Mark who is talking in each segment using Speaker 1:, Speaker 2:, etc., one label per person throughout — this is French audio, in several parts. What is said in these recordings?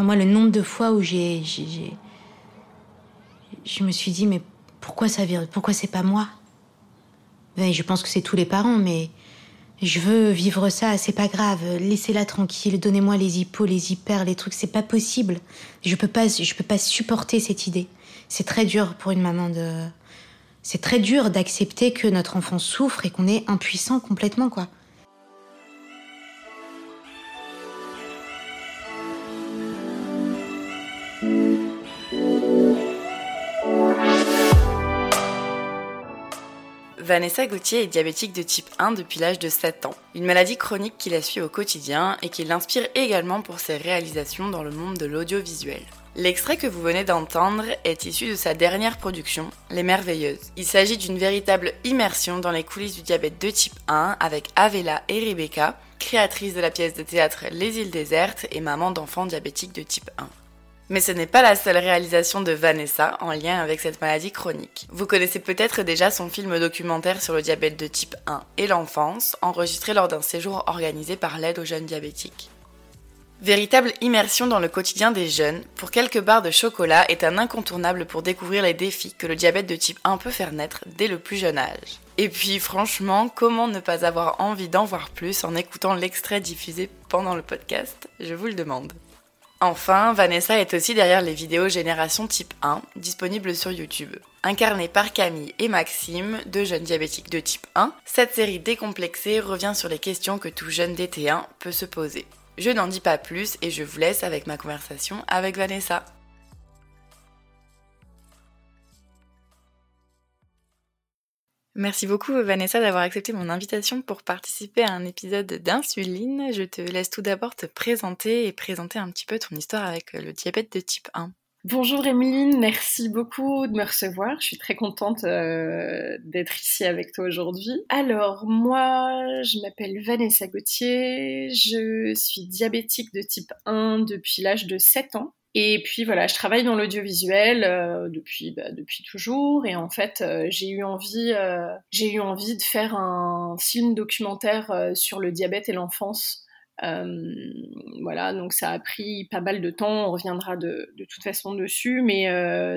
Speaker 1: Moi, le nombre de fois où j'ai. Je me suis dit, mais pourquoi ça Pourquoi c'est pas moi? Ben, Je pense que c'est tous les parents, mais je veux vivre ça, c'est pas grave. Laissez-la tranquille, donnez-moi les hippos, les hyper, les trucs, c'est pas possible. Je peux pas, je peux pas supporter cette idée. C'est très dur pour une maman de. C'est très dur d'accepter que notre enfant souffre et qu'on est impuissant complètement, quoi.
Speaker 2: Vanessa Gauthier est diabétique de type 1 depuis l'âge de 7 ans, une maladie chronique qui la suit au quotidien et qui l'inspire également pour ses réalisations dans le monde de l'audiovisuel. L'extrait que vous venez d'entendre est issu de sa dernière production, Les Merveilleuses. Il s'agit d'une véritable immersion dans les coulisses du diabète de type 1 avec Avela et Rebecca, créatrices de la pièce de théâtre Les îles désertes et maman d'enfants diabétiques de type 1. Mais ce n'est pas la seule réalisation de Vanessa en lien avec cette maladie chronique. Vous connaissez peut-être déjà son film documentaire sur le diabète de type 1 et l'enfance, enregistré lors d'un séjour organisé par l'aide aux jeunes diabétiques. Véritable immersion dans le quotidien des jeunes, pour quelques barres de chocolat est un incontournable pour découvrir les défis que le diabète de type 1 peut faire naître dès le plus jeune âge. Et puis franchement, comment ne pas avoir envie d'en voir plus en écoutant l'extrait diffusé pendant le podcast? Je vous le demande. Enfin, Vanessa est aussi derrière les vidéos Génération Type 1, disponibles sur YouTube. Incarnée par Camille et Maxime, deux jeunes diabétiques de type 1, cette série décomplexée revient sur les questions que tout jeune DT1 peut se poser. Je n'en dis pas plus et je vous laisse avec ma conversation avec Vanessa. Merci beaucoup Vanessa d'avoir accepté mon invitation pour participer à un épisode d'Insuline. Je te laisse tout d'abord te présenter et présenter un petit peu ton histoire avec le diabète de type 1.
Speaker 3: Bonjour Emeline, merci beaucoup de me recevoir. Je suis très contente euh, d'être ici avec toi aujourd'hui. Alors moi, je m'appelle Vanessa Gauthier, je suis diabétique de type 1 depuis l'âge de 7 ans. Et puis voilà, je travaille dans l'audiovisuel euh, depuis bah, depuis toujours et en fait euh, j'ai eu envie euh, j'ai eu envie de faire un film documentaire sur le diabète et l'enfance. voilà, donc ça a pris pas mal de temps. On reviendra de, de toute façon dessus, mais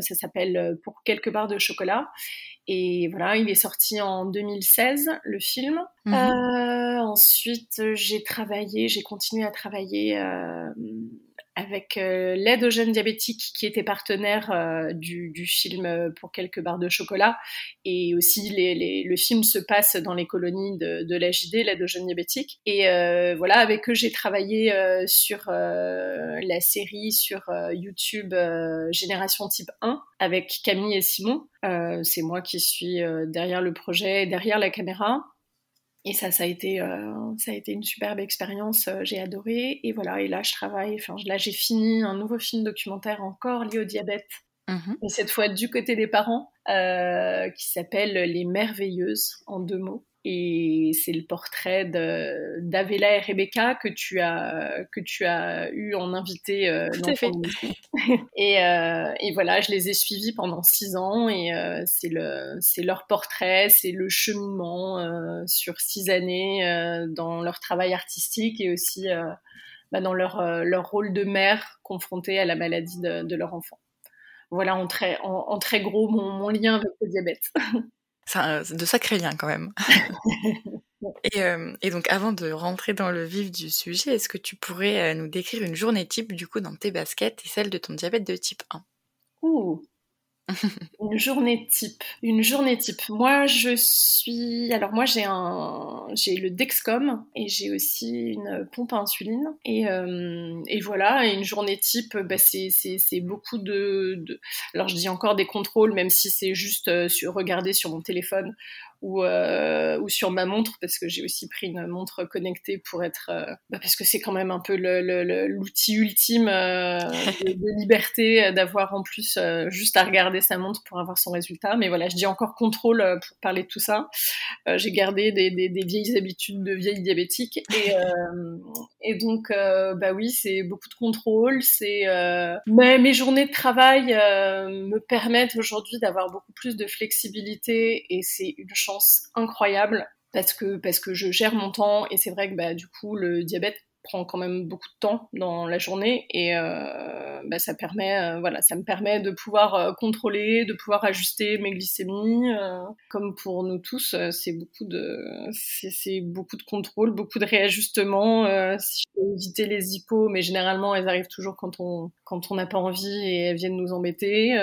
Speaker 3: ça s'appelle Pour quelques barres de chocolat. Et voilà, il est sorti en 2016 le film. Mmh ensuite, j'ai travaillé, j'ai continué à travailler avec euh, l'aide aux jeunes diabétiques qui était partenaire euh, du, du, film euh, pour quelques barres de chocolat. Et aussi les, les, le film se passe dans les colonies de, de l'AJD, l'aide aux jeunes diabétiques. Et voilà avec eux j'ai travaillé sur la série sur YouTube Génération Type 1 avec Camille et Simon. C'est moi qui suis derrière le projet derrière la caméra et ça, ça a été, euh, ça a été une superbe expérience. Euh, j'ai adoré. Et voilà. Et là, je travaille. Enfin, là, j'ai fini un nouveau film documentaire encore lié au diabète. Mmh et cette fois du côté des parents, euh, qui s'appelle Les Merveilleuses en deux mots et c'est le portrait d'Avela et Rebecca que tu as que tu as eu en invité euh, ton et, euh, et voilà, je les ai suivis pendant six ans et euh, c'est le c'est leur portrait, c'est le cheminement euh, sur six années dans leur travail artistique et aussi bah, dans leur leur rôle de mère confrontée à la maladie de, de leur enfant. Voilà en très en, en très gros mon, mon lien avec le diabète.
Speaker 2: C'est de sacrés liens quand même. et, euh, et, donc avant de rentrer dans le vif du sujet, est-ce que tu pourrais euh, nous décrire une journée type du coup dans tes baskets et celle de ton diabète de type 1
Speaker 3: Ouh, une journée type. Une journée type. Moi, je suis. Alors, moi, j'ai un. J'ai le Dexcom et j'ai aussi une pompe à insuline. Et, euh, voilà. Une journée type, bah, c'est beaucoup de, Alors, je dis encore des contrôles, même si c'est juste euh, regarder sur mon téléphone ou, euh, ou sur ma montre, parce que j'ai aussi pris une montre connectée pour être... Euh, bah parce que c'est quand même un peu l'outil ultime euh, de, liberté d'avoir en plus juste à regarder sa montre pour avoir son résultat. Mais voilà, je dis encore contrôle pour parler de tout ça. j'ai gardé des, des, des, vieilles habitudes de vieilles diabétiques. Et, et donc, bah oui, c'est beaucoup de contrôle. C'est mais mes journées de travail me permettent aujourd'hui d'avoir beaucoup plus de flexibilité et c'est une chance incroyable parce que parce que je gère mon temps et c'est vrai que bah du coup le diabète prend quand même beaucoup de temps dans la journée et euh, bah, ça permet, euh, voilà, ça me permet de pouvoir euh, contrôler, de pouvoir ajuster mes glycémies. comme pour nous tous, c'est beaucoup de, c'est beaucoup de contrôle, beaucoup de réajustement. si je peux éviter les hippos, mais généralement elles arrivent toujours quand on quand on n'a pas envie et elles viennent nous embêter.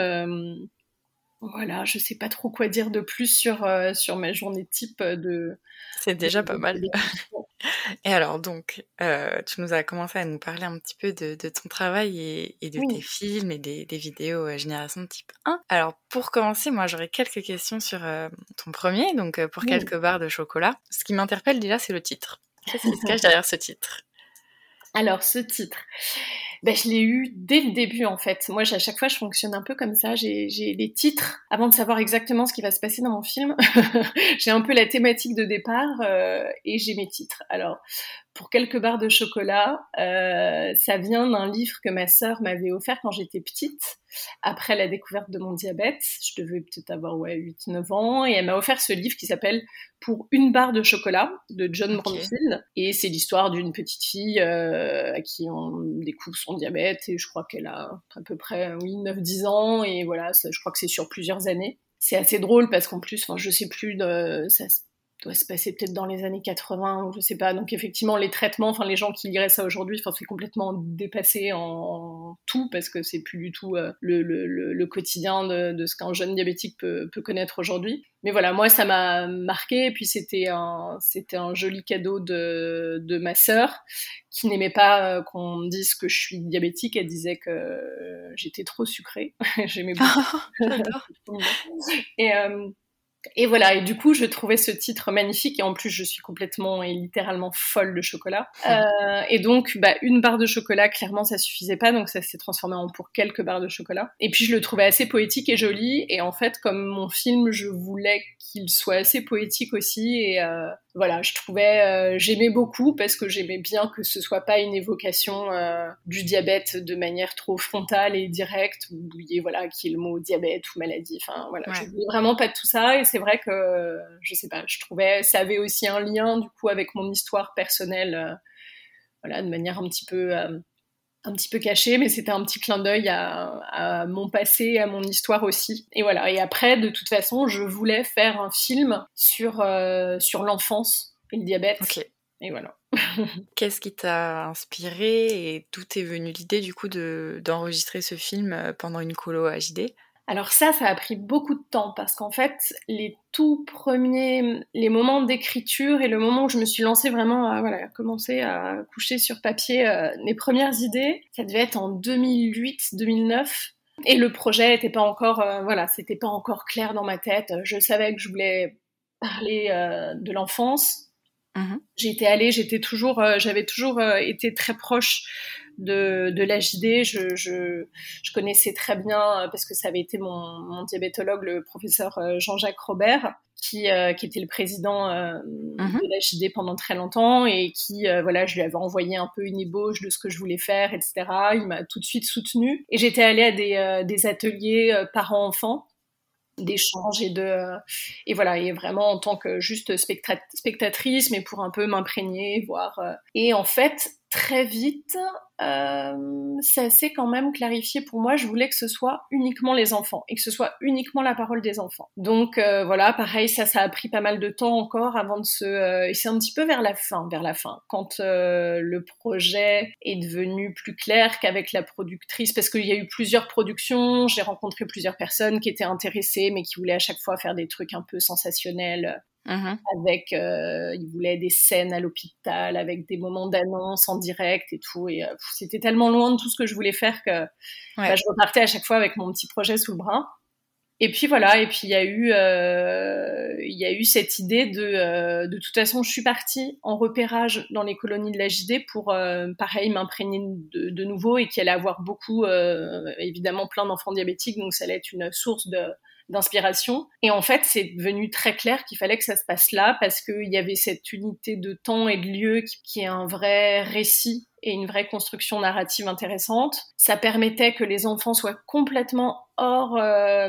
Speaker 3: Voilà, je sais pas trop quoi dire de plus sur, euh, sur ma journée type de.
Speaker 2: C'est déjà pas mal. et alors, donc, euh, tu nous as commencé à nous parler un petit peu de, de ton travail et, et de tes films et des, des vidéos euh, génération type 1. Alors, pour commencer, moi, j'aurais quelques questions sur ton premier, donc pour quelques barres de chocolat. Ce qui m'interpelle déjà, c'est le titre. Qu'est-ce qui se cache derrière ce titre?
Speaker 3: Alors, ce titre ben, je l'ai eu dès le début en fait. Moi, à chaque fois, je fonctionne un peu comme ça. J'ai les titres avant de savoir exactement ce qui va se passer dans mon film. j'ai un peu la thématique de départ euh, et j'ai mes titres. Alors, pour quelques barres de chocolat. Euh, ça vient d'un livre que ma sœur m'avait offert quand j'étais petite, après la découverte de mon diabète. Je devais peut-être avoir ouais, 8-9 ans. Et elle m'a offert ce livre qui s'appelle Pour une barre de chocolat de John okay. Et c'est l'histoire d'une petite fille euh, à qui on découvre son diabète. Et je crois qu'elle a à peu près oui, 9-10 ans. Et voilà, ça, je crois que c'est sur plusieurs années. C'est assez drôle parce qu'en plus, enfin, je sais plus, de, ça doit se passer peut-être dans les années 80 ou je sais pas. Donc effectivement, les traitements, enfin les gens qui liraient ça aujourd'hui, enfin c'est complètement dépassé en, tout parce que c'est plus du tout euh, le, le, le, quotidien de, de ce qu'un jeune diabétique peut, peut connaître aujourd'hui. Mais voilà, moi ça m'a marqué et puis c'était un c'était un joli cadeau de, de ma sœur qui n'aimait pas euh, qu'on dise que je suis diabétique. Elle disait que j'étais trop sucrée. J'aimais beaucoup. et euh, et voilà, et du coup, je trouvais ce titre magnifique, et en plus, je suis complètement et littéralement folle de chocolat. Euh, et donc, bah, une barre de chocolat, clairement, ça suffisait pas, donc ça s'est transformé en pour quelques barres de chocolat. Et puis, je le trouvais assez poétique et joli, et en fait, comme mon film, je voulais qu'il soit assez poétique aussi, et euh, voilà, je trouvais, euh, j'aimais beaucoup parce que j'aimais bien que ce soit pas une évocation du diabète de manière trop frontale et directe, ou voilà, qui est le mot diabète ou maladie. Enfin voilà, je voulais vraiment pas de tout ça. Et c'est vrai que, je sais pas, je trouvais, ça avait aussi un lien du coup avec mon histoire personnelle, euh, voilà, de manière un petit peu un petit peu caché, mais c'était un petit clin d'œil à, mon passé, à mon histoire aussi. Et voilà. Et après, de toute façon, je voulais faire un film sur euh, sur l'enfance et le diabète.
Speaker 2: Ok.
Speaker 3: Et voilà.
Speaker 2: Qu'est-ce qui t'a inspiré et d'où est venue l'idée du coup de d'enregistrer ce film euh, pendant une colo HD
Speaker 3: alors ça, ça a pris beaucoup de temps parce qu'en fait, les tout premiers, les moments d'écriture et le moment où je me suis lancée vraiment à voilà, commencer à coucher sur papier euh, mes premières idées, ça devait être en 2008-2009. Et le projet n'était pas encore, euh, voilà, c'était pas encore clair dans ma tête. Je savais que je voulais parler euh, de l'enfance. Mmh j'étais allée, j'étais toujours, j'avais toujours été très proche de, de l'AJD. Je, je, je, connaissais très bien, euh, parce que ça avait été mon, mon diabétologue, le professeur euh, Jean-Jacques Robert, qui, euh, qui était le président euh, mm-hmm. de l'AJD pendant très longtemps et qui, voilà, je lui avais envoyé un peu une ébauche de ce que je voulais faire, etc. Il m'a tout de suite soutenu. Et j'étais allée à des, des ateliers parents-enfants d'échange et de et voilà et vraiment en tant que juste spectatrice mais pour un peu m'imprégner voir et en fait très vite, euh, ça s'est quand même clarifié pour moi. Je voulais que ce soit uniquement les enfants et que ce soit uniquement la parole des enfants. Donc euh, voilà, pareil, ça, ça a pris pas mal de temps encore avant de se. Euh, et c'est un petit peu vers la fin, vers la fin, quand euh, le projet est devenu plus clair qu'avec la productrice, parce qu'il y a eu plusieurs productions. J'ai rencontré plusieurs personnes qui étaient intéressées, mais qui voulaient à chaque fois faire des trucs un peu sensationnels Mmh avec, euh, il voulait des scènes à l'hôpital, avec des moments d'annonce en direct et tout. Et euh, c'était tellement loin de tout ce que je voulais faire que bah, je repartais à chaque fois avec mon petit projet sous le bras. Et puis voilà, et puis il y a eu, euh, il y a eu cette idée de, euh, de toute façon, je suis partie en repérage dans les colonies de la JD pour, pareil, m'imprégner de, de, nouveau et qu'il allait avoir beaucoup, évidemment, plein d'enfants diabétiques, donc ça allait être une source de d'inspiration. Et en fait, c'est devenu très clair qu'il fallait que ça se passe là parce qu'il y avait cette unité de temps et de lieu qui est un vrai récit et une vraie construction narrative intéressante. Ça permettait que les enfants soient complètement hors euh,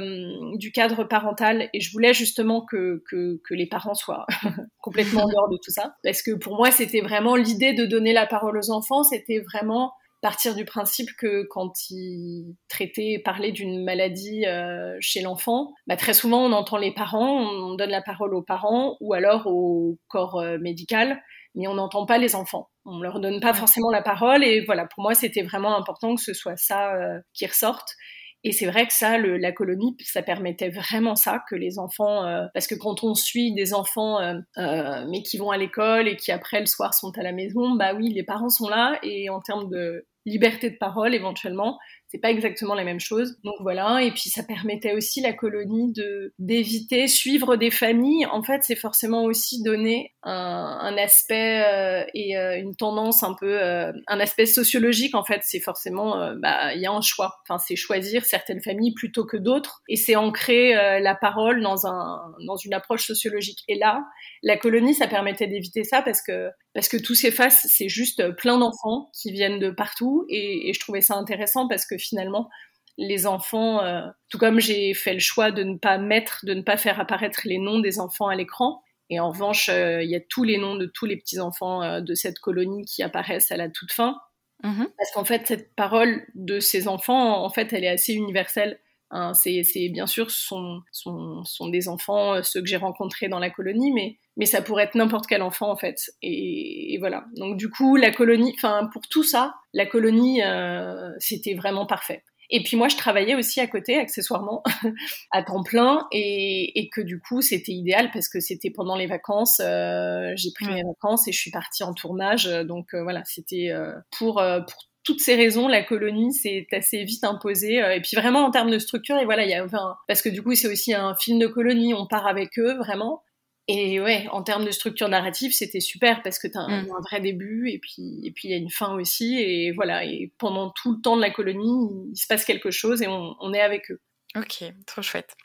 Speaker 3: du cadre parental et je voulais justement que, que, que les parents soient complètement dehors de tout ça parce que pour moi c'était vraiment l'idée de donner la parole aux enfants, c'était vraiment partir du principe que quand ils traitaient, parlaient d'une maladie euh, chez l'enfant, bah, très souvent on entend les parents, on donne la parole aux parents ou alors au corps euh, médical, mais on n'entend pas les enfants. On leur donne pas forcément la parole et voilà, pour moi c'était vraiment important que ce soit ça euh, qui ressorte. Et c'est vrai que ça, le, la colonie, ça permettait vraiment ça, que les enfants, euh, parce que quand on suit des enfants, euh, euh, mais qui vont à l'école et qui après le soir sont à la maison, bah oui, les parents sont là et en termes de liberté de parole éventuellement, c'est pas exactement la même chose. Donc voilà, et puis ça permettait aussi la colonie de d'éviter suivre des familles. En fait, c'est forcément aussi donner un, un aspect euh, et euh, une tendance un peu euh, un aspect sociologique. En fait, c'est forcément bah il y a un choix. Enfin, c'est choisir certaines familles plutôt que d'autres, et c'est ancrer la parole dans un dans une approche sociologique. Et là, la colonie, ça permettait d'éviter ça parce que parce que tout s'efface, c'est juste plein d'enfants qui viennent de partout et, et, je trouvais ça intéressant parce que finalement les enfants, euh, tout comme j'ai fait le choix de ne pas mettre, de ne pas faire apparaître les noms des enfants à l'écran, et en revanche euh, il y a tous les noms de tous les petits enfants euh, de cette colonie qui apparaissent à la toute fin, mmh parce qu'en fait cette parole de ces enfants, en fait, elle est assez universelle. Hein, c'est bien sûr sont, sont, sont des enfants, euh, ceux que j'ai rencontrés dans la colonie, mais, mais ça pourrait être n'importe quel enfant en fait. Et, et, voilà. Donc du coup, la colonie, enfin pour tout ça, la colonie, euh, c'était vraiment parfait. Et puis moi, je travaillais aussi à côté, accessoirement, à temps plein, et, et que du coup, c'était idéal parce que c'était pendant les vacances. Euh, j'ai pris mes vacances et je suis partie en tournage. Donc euh, voilà, c'était euh, pour pour toutes ces raisons, la colonie s'est assez vite imposée. Euh, et puis vraiment en termes de structure, et voilà, il y a, enfin, parce que du coup c'est aussi un film de colonie, on part avec eux vraiment. Et ouais, en termes de structure narrative, c'était super parce que tu as un, mm. un, vrai début et puis et puis il y a une fin aussi. Et voilà, et pendant tout le temps de la colonie, il se passe quelque chose et on, on est avec eux.
Speaker 2: Ok, trop chouette.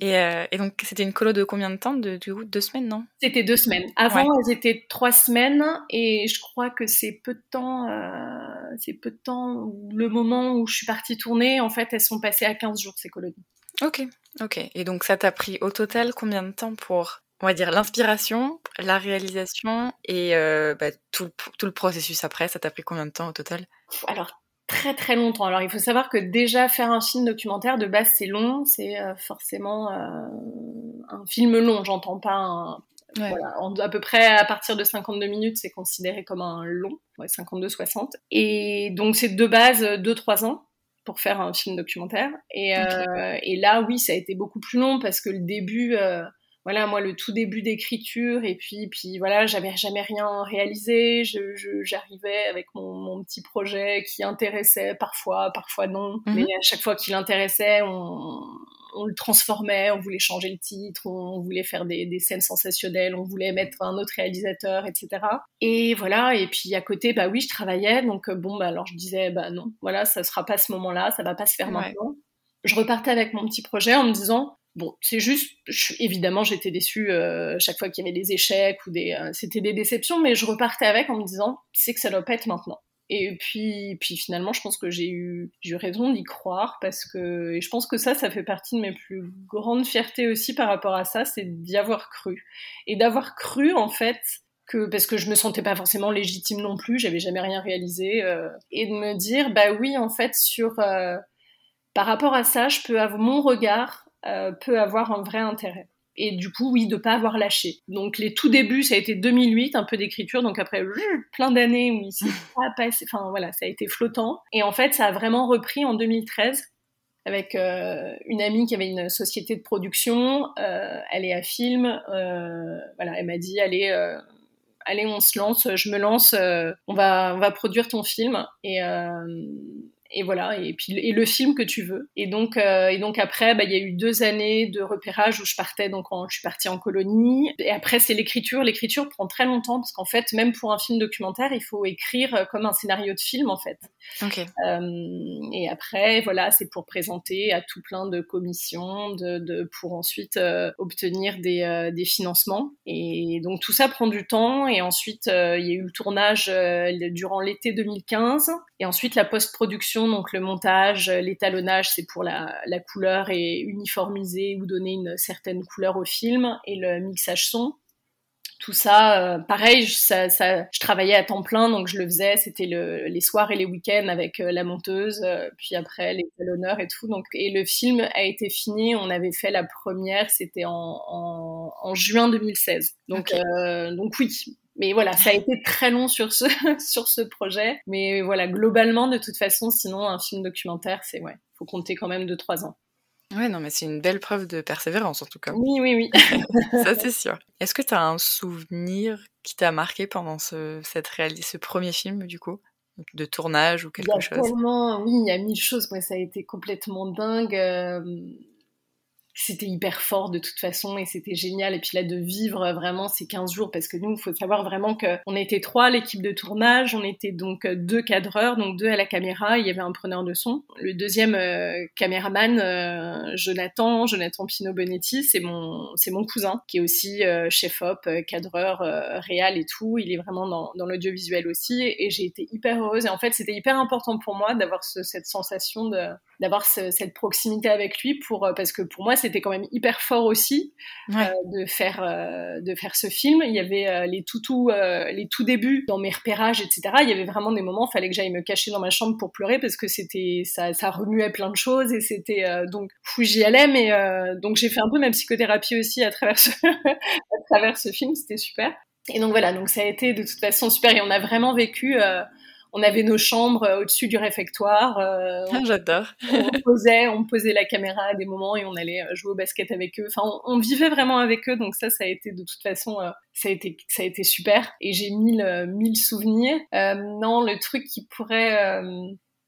Speaker 2: et, euh, et, donc, c'était une colo de combien de temps? De, de, Deux semaines, non?
Speaker 3: C'était deux semaines. Avant, ouais. elles étaient trois semaines, et je crois que c'est peu de temps, euh, c'est peu de temps, le moment où je suis partie tourner, en fait, elles sont passées à 15 jours, ces colonies.
Speaker 2: Ok, ok. Et donc, ça t'a pris au total combien de temps pour, on va dire, l'inspiration, la réalisation et euh, bah, tout, tout le processus après Ça t'a pris combien de temps au total?
Speaker 3: Alors, très très longtemps. Alors il faut savoir que déjà faire un film documentaire de base c'est long, c'est euh, forcément euh, un film long, j'entends pas un... Ouais. Voilà, en, à peu près à partir de 52 minutes, c'est considéré comme un long, ouais, 52-60. Et donc c'est de base 2-3 ans pour faire un film documentaire. Et, okay. euh, et, là, oui, ça a été beaucoup plus long parce que le début, euh, voilà, moi, le tout début d'écriture, et puis, puis voilà, j'avais jamais rien réalisé. Je, je, j'arrivais avec mon, mon, petit projet qui intéressait parfois, parfois non. Mm-hmm. Mais à chaque fois qu'il intéressait, on, on, le transformait, on voulait changer le titre, on, voulait faire des, des, scènes sensationnelles, on voulait mettre un autre réalisateur, etc. Et voilà, et puis à côté, bah oui, je travaillais, donc bon, bah alors je disais, bah non, voilà, ça sera pas ce moment-là, ça va pas se faire ouais. maintenant. Je repartais avec mon petit projet en me disant, Bon, c'est juste, évidemment, j'étais déçue euh, chaque fois qu'il y avait des échecs ou des, euh, c'était des déceptions, mais je repartais avec en me disant, c'est que ça doit pas être maintenant. Et puis, puis finalement, je pense que j'ai eu, j'ai eu raison d'y croire parce que, et je pense que ça, ça fait partie de mes plus grandes fiertés aussi par rapport à ça, c'est d'y avoir cru et d'avoir cru en fait que parce que je me sentais pas forcément légitime non plus, j'avais jamais rien réalisé, euh, et de me dire, bah oui, en fait, sur par rapport à ça, je peux avoir mon regard euh, peut avoir un vrai intérêt. Et du coup, oui, de pas avoir lâché. Donc les tout débuts, ça a été 2008, un peu d'écriture. Donc après plein d'années où il s'est pas passé, enfin voilà, ça a été flottant. Et en fait, ça a vraiment repris en 2013 avec euh, une amie qui avait une société de production. Euh, elle est à film. Voilà, elle m'a dit allez, allez, on se lance. Je me lance. on va, on va produire ton film. Et et voilà, et puis et le film que tu veux. Et donc, euh, et donc après, bah, il y a eu deux années de repérage où je partais, donc je suis partie en colonie. Et après, c'est l'écriture. L'écriture prend très longtemps parce qu'en fait, même pour un film documentaire, il faut écrire euh, comme un scénario de film en fait. Euh, et après, voilà, c'est pour présenter à tout plein de commissions, de, de pour ensuite obtenir des, des financements. Et donc tout ça prend du temps. Et ensuite, il y a eu le tournage durant l'été 2015. Et ensuite, la post-production, donc le montage, l'étalonnage, c'est pour la, couleur et uniformiser ou donner une certaine couleur au film. Et le mixage son, tout ça, euh, pareil, ça, je travaillais à temps plein, donc je le faisais. C'était le, les soirs et les week-ends avec euh, la monteuse, euh, puis après les talonneurs et tout. Donc, et le film a été fini. On avait fait la première, c'était en, en, juin 2016. Donc, donc oui, mais voilà, ça a été très long sur ce, sur ce projet. Mais voilà, globalement, de toute façon, sinon, un film documentaire, c'est, ouais, faut compter quand même de trois ans.
Speaker 2: Ouais, non, mais c'est une belle preuve de persévérance, en tout cas.
Speaker 3: Oui, oui, oui.
Speaker 2: ça, c'est sûr. Est-ce que tu as un souvenir qui t'a marqué pendant ce, cette ce premier film, du coup? De tournage ou quelque chose?
Speaker 3: tellement, oui, il y a mille choses. Moi, ça a été complètement dingue. Euh, c'était hyper fort de toute façon et c'était génial. Et puis là, de vivre vraiment ces 15 jours, parce que nous, il faut savoir vraiment qu'on était trois, l'équipe de tournage, on était donc deux cadreurs, donc deux à la caméra, il y avait un preneur de son. Le deuxième euh, caméraman, euh, Jonathan, Jonathan Pino Bonetti, c'est mon, c'est mon cousin, qui est aussi euh, chef-op, cadreur, réal et tout. Il est vraiment dans, dans l'audiovisuel aussi. Et j'ai été hyper heureuse. Et en fait, c'était hyper important pour moi d'avoir cette sensation de, d'avoir cette proximité avec lui pour, parce que pour moi, c'était quand même hyper fort aussi euh, de faire euh, de faire ce film. Il y avait euh, les tout les tout débuts dans mes repérages, etc. Il y avait vraiment des moments, il fallait que j'aille me cacher dans ma chambre pour pleurer parce que c'était ça, ça remuait plein de choses et c'était donc fou j'y allais, mais donc j'ai fait un peu ma psychothérapie aussi à travers ce, à travers ce film, c'était super. Et donc voilà, donc ça a été de toute façon super et on a vraiment vécu on avait nos chambres euh, au-dessus du réfectoire.
Speaker 2: Euh, ah, J'adore.
Speaker 3: on posait, on posait la caméra à des moments et on allait euh, jouer au basket avec eux. Enfin, on, vivait vraiment avec eux, donc ça, ça a été de toute façon, ça a été, ça a été super. Et j'ai mille, mille souvenirs. non, le truc qui pourrait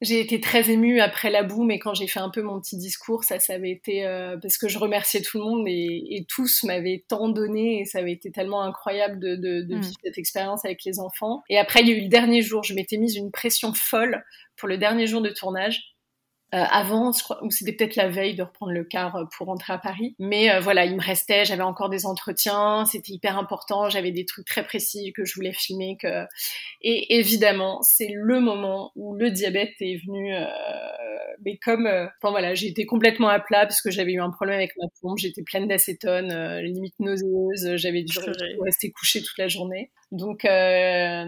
Speaker 3: j'ai été très émue après la boue, mais quand j'ai fait un peu mon petit discours, ça, ça avait été euh, parce que je remerciais tout le monde et, tous m'avaient tant donné et ça avait été tellement incroyable de, de, mm. vivre cette expérience avec les enfants. Et après, il y a eu le dernier jour, je m'étais mise une pression folle pour le dernier jour de tournage euh, avant, ou c'était peut-être la veille de reprendre le car euh, pour rentrer à Paris. Mais euh, voilà, il me restait, j'avais encore des entretiens, c'était hyper important, j'avais des trucs très précis que je voulais filmer. Que... Et évidemment, c'est le moment où le diabète est venu, mais comme, enfin voilà, j'ai été complètement à plat parce que j'avais eu un problème avec ma pompe, j'étais pleine d'acétone, limite nauséeuse, j'avais dû rester couchée toute la journée. Donc euh,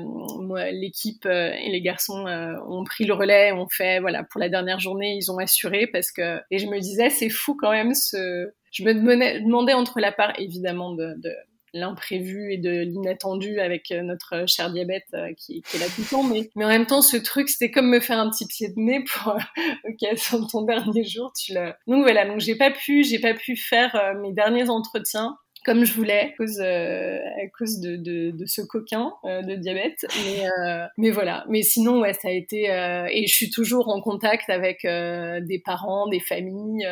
Speaker 3: l'équipe et les garçons euh, ont pris le relais, ont fait voilà pour la dernière journée, ils ont assuré parce que et je me disais c'est fou quand même ce je me demandais entre la part évidemment de, l'imprévu et de l'inattendu avec notre cher diabète qui, qui, est là tout le temps. Mais, mais en même temps, ce truc, c'était comme me faire un petit pied de nez pour, ok, sur ton dernier jour, tu l'as. Donc voilà, donc j'ai pas pu, j'ai pas pu faire mes derniers entretiens comme je voulais à cause, euh, à cause de, de, de, ce coquin euh, de diabète. Mais, euh, mais voilà. Mais sinon, ouais, ça a été. et je suis toujours en contact avec des parents, des familles,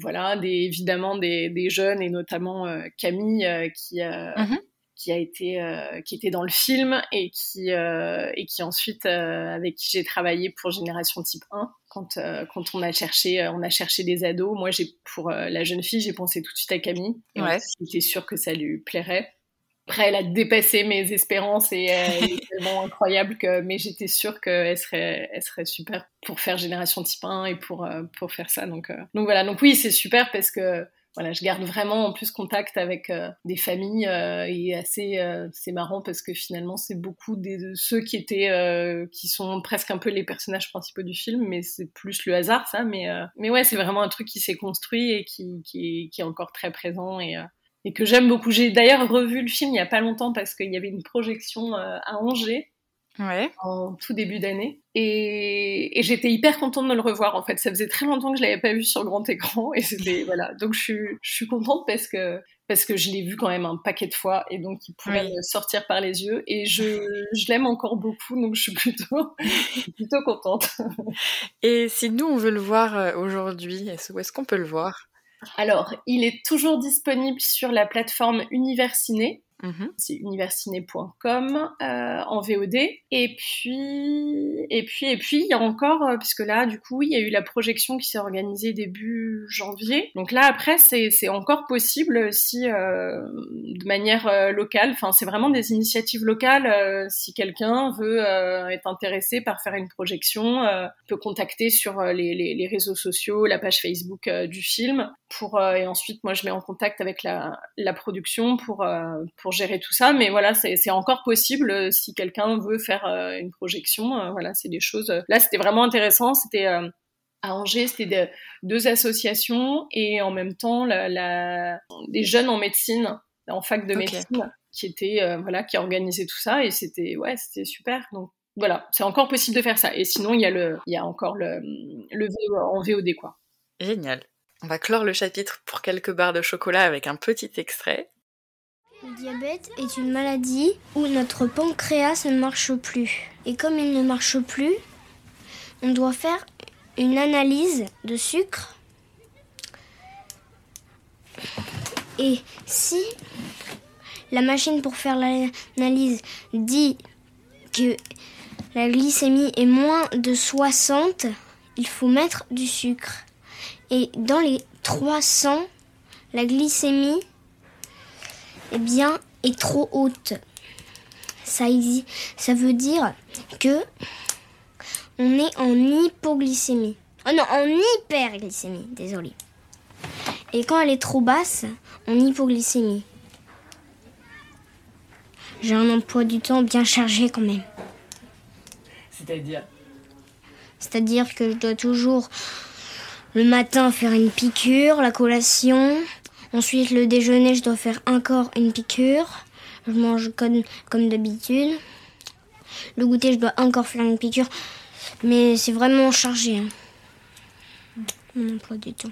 Speaker 3: voilà, des, évidemment des, des jeunes et notamment Camille qui. Mm-hmm qui a été euh, qui était dans le film et qui euh, et qui ensuite euh, avec qui j'ai travaillé pour Génération Type 1 quand quand on a cherché on a cherché des ados moi j'ai pour la jeune fille j'ai pensé tout de suite à Camille. Et ouais. j'étais sûre que ça lui plairait. Après elle a dépassé mes espérances et elle est tellement incroyable que mais j'étais sûre qu'elle serait elle serait super pour faire Génération Type 1 et pour pour faire ça. Donc donc voilà. Donc oui c'est super parce que voilà, je garde vraiment en plus contact avec euh, des familles euh, et assez euh, c'est marrant parce que finalement c'est beaucoup de ceux qui étaient qui sont presque un peu les personnages principaux du film mais c'est plus le hasard ça mais mais ouais c'est vraiment un truc qui s'est construit et qui, qui, qui est encore très présent et et que j'aime beaucoup. J'ai d'ailleurs revu le film il y a pas longtemps parce qu'il y avait une projection à Angers
Speaker 2: ouais.
Speaker 3: en tout début d'année. Et, et j'étais hyper contente de le revoir. En fait, ça faisait très longtemps que je l'avais pas vu sur grand écran. Et c'était voilà. Donc je suis, je suis contente parce que parce que je l'ai vu quand même un paquet de fois et donc il pourrait sortir par les yeux et je, je l'aime encore beaucoup donc je suis plutôt, plutôt contente.
Speaker 2: Et si nous on veut le voir euh, aujourd'hui, où est-ce qu'on peut le voir?
Speaker 3: Alors, il est toujours disponible sur la plateforme Universiné
Speaker 2: Mhm.
Speaker 3: C'est universiné.com euh, en VOD. Et puis, et puis, et puis, il y a encore, euh, puisque là, du coup, il y a eu la projection qui s'est organisée début janvier. Donc là, après, c'est encore possible si, euh, de manière locale, enfin, c'est vraiment des initiatives locales. Si quelqu'un veut être intéressé par faire une projection, peut contacter sur les, les, les, réseaux sociaux, la page Facebook du film, pour et ensuite, moi, je mets en contact avec la, la production pour pour gérer tout ça. Mais voilà, c'est encore possible euh, si quelqu'un veut faire euh, une projection. Euh, voilà, c'est des choses. Là, c'était vraiment intéressant. C'était à Angers, c'était deux associations et en même temps la, des jeunes en médecine, en fac de médecine, qui étaient voilà, qui organisaient tout ça et c'était ouais, c'était super. Donc voilà, c'est encore possible de faire ça. Et sinon, il y a le, il y a encore le, le en VOD quoi.
Speaker 2: Génial. On va clore le chapitre pour quelques barres de chocolat avec un petit extrait.
Speaker 4: Le diabète est une maladie où notre pancréas ne marche plus. Et comme il ne marche plus, on doit faire une analyse de sucre. Et si la machine pour faire l'analyse dit que la glycémie est moins de 60, il faut mettre du sucre. Et dans les 300, la glycémie bien, est trop haute. Ça, ça veut dire que on est en hypoglycémie. Oh non, en hyperglycémie, désolé. Et quand elle est trop basse, en hypoglycémie. J'ai un emploi du temps bien chargé quand même.
Speaker 2: C'est-à-dire?
Speaker 4: C'est-à-dire que je dois toujours le matin faire une piqûre, la collation, Ensuite, le déjeuner, je dois faire encore une piqûre. Je mange comme, comme d'habitude. Le goûter, je dois encore faire une piqûre. Mais c'est vraiment chargé. Hein. Mon emploi du temps.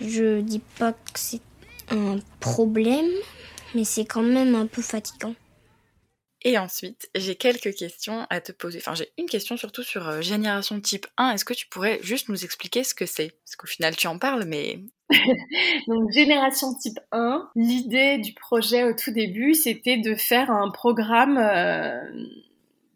Speaker 4: Je dis pas que c'est un problème, mais c'est quand même un peu fatigant.
Speaker 2: Et ensuite, j'ai quelques questions à te poser. Enfin, j'ai une question surtout sur euh, génération type 1. Est-ce que tu pourrais juste nous expliquer ce que c'est? Parce qu'au final, tu en parles, mais...
Speaker 3: Donc, génération type 1, l'idée du projet au tout début, c'était de faire un programme euh,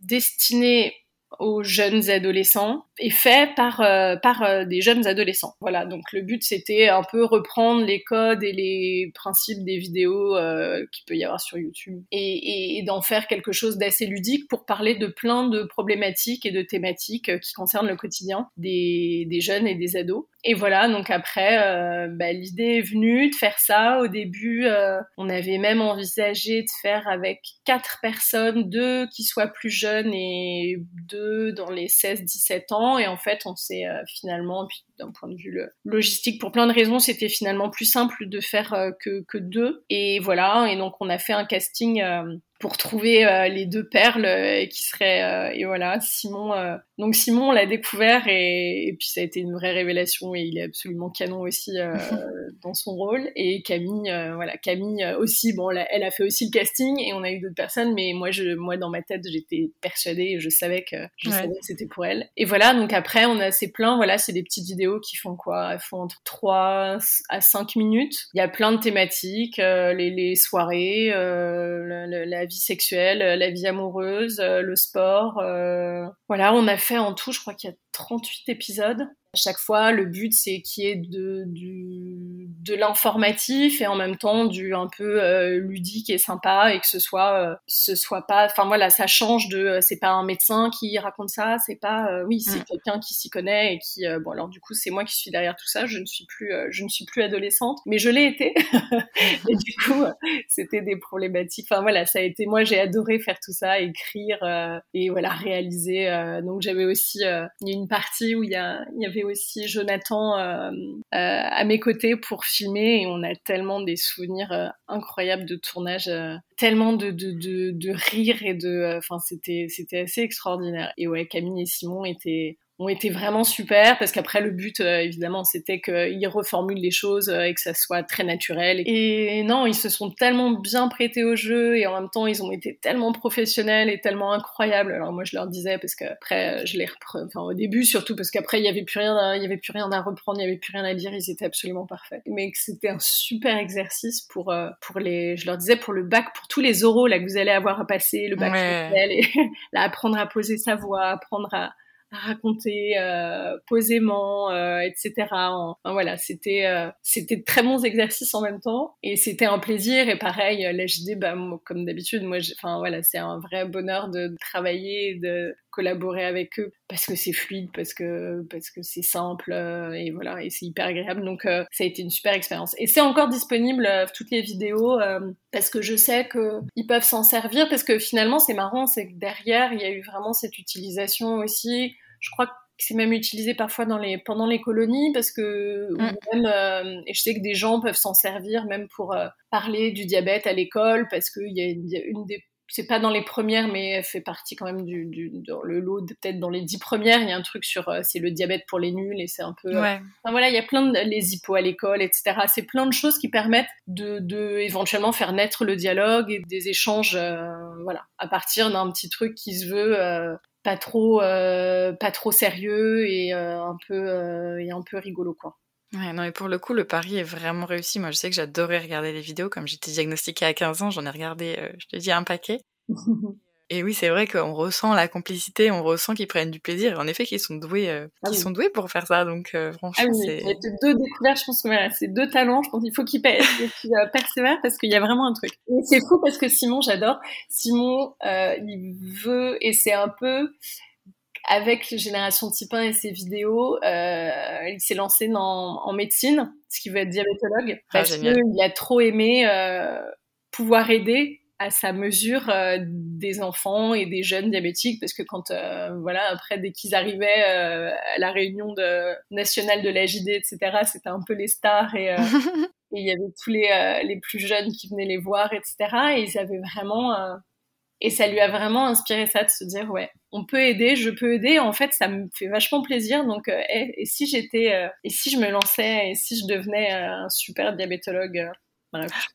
Speaker 3: destiné aux jeunes adolescents et fait par euh, par euh, des jeunes adolescents. Voilà, donc le but c'était un peu reprendre les codes et les principes des vidéos euh, qu'il peut y avoir sur YouTube et, et, d'en faire quelque chose d'assez ludique pour parler de plein de problématiques et de thématiques qui concernent le quotidien des, des jeunes et des ados. Et voilà, donc après, bah, l'idée est venue de faire ça. Au début, on avait même envisagé de faire avec quatre personnes, deux qui soient plus jeunes et deux dans les 16-17 ans et en fait, on s'est euh, finalement, puis d'un point de vue logistique, pour plein de raisons, c'était finalement plus simple de faire euh, que, que deux. Et voilà, et donc on a fait un casting euh, pour trouver euh, les deux perles euh, qui seraient euh, et voilà Simon donc Simon on l'a découvert et, puis ça a été une vraie révélation et il est absolument canon aussi dans son rôle. Et Camille voilà Camille aussi bon elle a fait aussi le casting et on a eu d'autres personnes mais moi je moi dans ma tête j'étais persuadée et je savais que je savais que c'était pour elle. Et voilà donc après on a assez plein voilà c'est des petites vidéos qui font quoi? Elles font entre 3 à 5 minutes. Il y a plein de thématiques les, les soirées la, la vie sexuelle, euh, la vie amoureuse, euh, le sport. Euh, voilà, on a fait en tout, je crois qu'il y a 38 épisodes. À chaque fois, le but, c'est qu'il y ait de, du, de l'informatif et en même temps du un peu euh, ludique et sympa et que ce soit, euh, ce soit pas, enfin voilà, ça change de, euh, c'est pas un médecin qui raconte ça, c'est pas, oui, c'est mm. quelqu'un qui s'y connaît et qui, bon alors du coup, c'est moi qui suis derrière tout ça. Je ne suis plus, je ne suis plus adolescente, mais je l'ai été. et du coup, c'était des problématiques. Enfin voilà, ça a été, moi, j'ai adoré faire tout ça, écrire et voilà, réaliser. donc j'avais aussi, une partie où il y, a, il y avait aussi Jonathan euh, euh, à mes côtés pour filmer et on a tellement des souvenirs euh, incroyables de tournage, tellement de, de, de, de rire et de, enfin c'était c'était assez extraordinaire. Et ouais, Camille et Simon étaient ont été vraiment super parce qu'après le but euh, évidemment c'était qu'ils reformulent les choses euh, et que ça soit très naturel. Et non ils se sont tellement bien prêtés au jeu et en même temps ils ont été tellement professionnels et tellement incroyables. Alors moi je leur disais parce qu'après je les reprenais enfin au début surtout parce qu'après il y avait plus rien à, il y avait plus rien à reprendre il y avait plus rien à dire ils étaient absolument parfaits. Mais que c'était un super exercice pour pour les je leur disais pour le bac pour tous les oraux là que vous allez avoir à passer le bac et là apprendre à poser sa voix apprendre à raconter euh, posément, euh, etc. Enfin, voilà, c'était euh, c'était très bons exercices en même temps et c'était un plaisir. Et pareil, l'HD, bah, comme d'habitude, moi, enfin voilà, c'est un vrai bonheur de travailler, de collaborer avec eux parce que c'est fluide, parce que parce que c'est simple euh, et voilà et c'est hyper agréable. Donc euh, ça a été une super expérience. Et c'est encore disponible euh, toutes les vidéos parce que je sais que ils peuvent s'en servir parce que finalement c'est marrant, c'est que derrière il y a eu vraiment cette utilisation aussi. Je crois que c'est même utilisé parfois dans les, pendant les colonies parce que mm. même, et je sais que des gens peuvent s'en servir même pour parler du diabète à l'école parce qu'il y, y, a une des c'est pas dans les premières, mais elle fait partie quand même du, du dans le lot, peut-être dans les dix premières. Il y a un truc sur, euh, c'est le diabète pour les nuls et c'est un peu. Euh, enfin, voilà, il y a plein de les hippos à l'école, etc. C'est plein de choses qui permettent de, de, éventuellement faire naître le dialogue et des échanges, euh, voilà, à partir d'un petit truc qui se veut pas trop, pas trop sérieux et un peu et un peu rigolo quoi.
Speaker 2: Ouais, non, et pour le coup, le pari est vraiment réussi. Moi, je sais que j'adorais regarder les vidéos. Comme j'étais diagnostiquée à 15 ans, j'en ai regardé, euh, je te dis, un paquet. et oui, c'est vrai qu'on ressent la complicité, on ressent qu'ils prennent du plaisir. En effet, qu'ils sont doués, euh, ah sont doués pour faire ça. Donc, euh, franchement, ah oui, c'est.
Speaker 3: Il y a deux découvertes, je pense que voilà, c'est deux talents. Je pense qu'il faut qu'ils persévèrent parce qu'il y a vraiment un truc. Et c'est fou parce que Simon, j'adore. Simon, il veut, et c'est un peu, avec Génération Type 1 et ses vidéos, euh, il s'est lancé dans, en médecine, ce qui veut être diabétologue, ah, parce qu'il a trop aimé euh, pouvoir aider à sa mesure euh, des enfants et des jeunes diabétiques parce que quand voilà après dès qu'ils arrivaient à la réunion de, nationale de l'AJD etc c'était un peu les stars et, et il y avait tous les les plus jeunes qui venaient les voir etc et ils avaient vraiment et ça lui a vraiment inspiré ça de se dire ouais, on peut aider, je peux aider. En fait, ça me fait vachement plaisir. Donc, euh, et, si j'étais, euh, et si je me lançais, et si je devenais euh, un super diabétologue.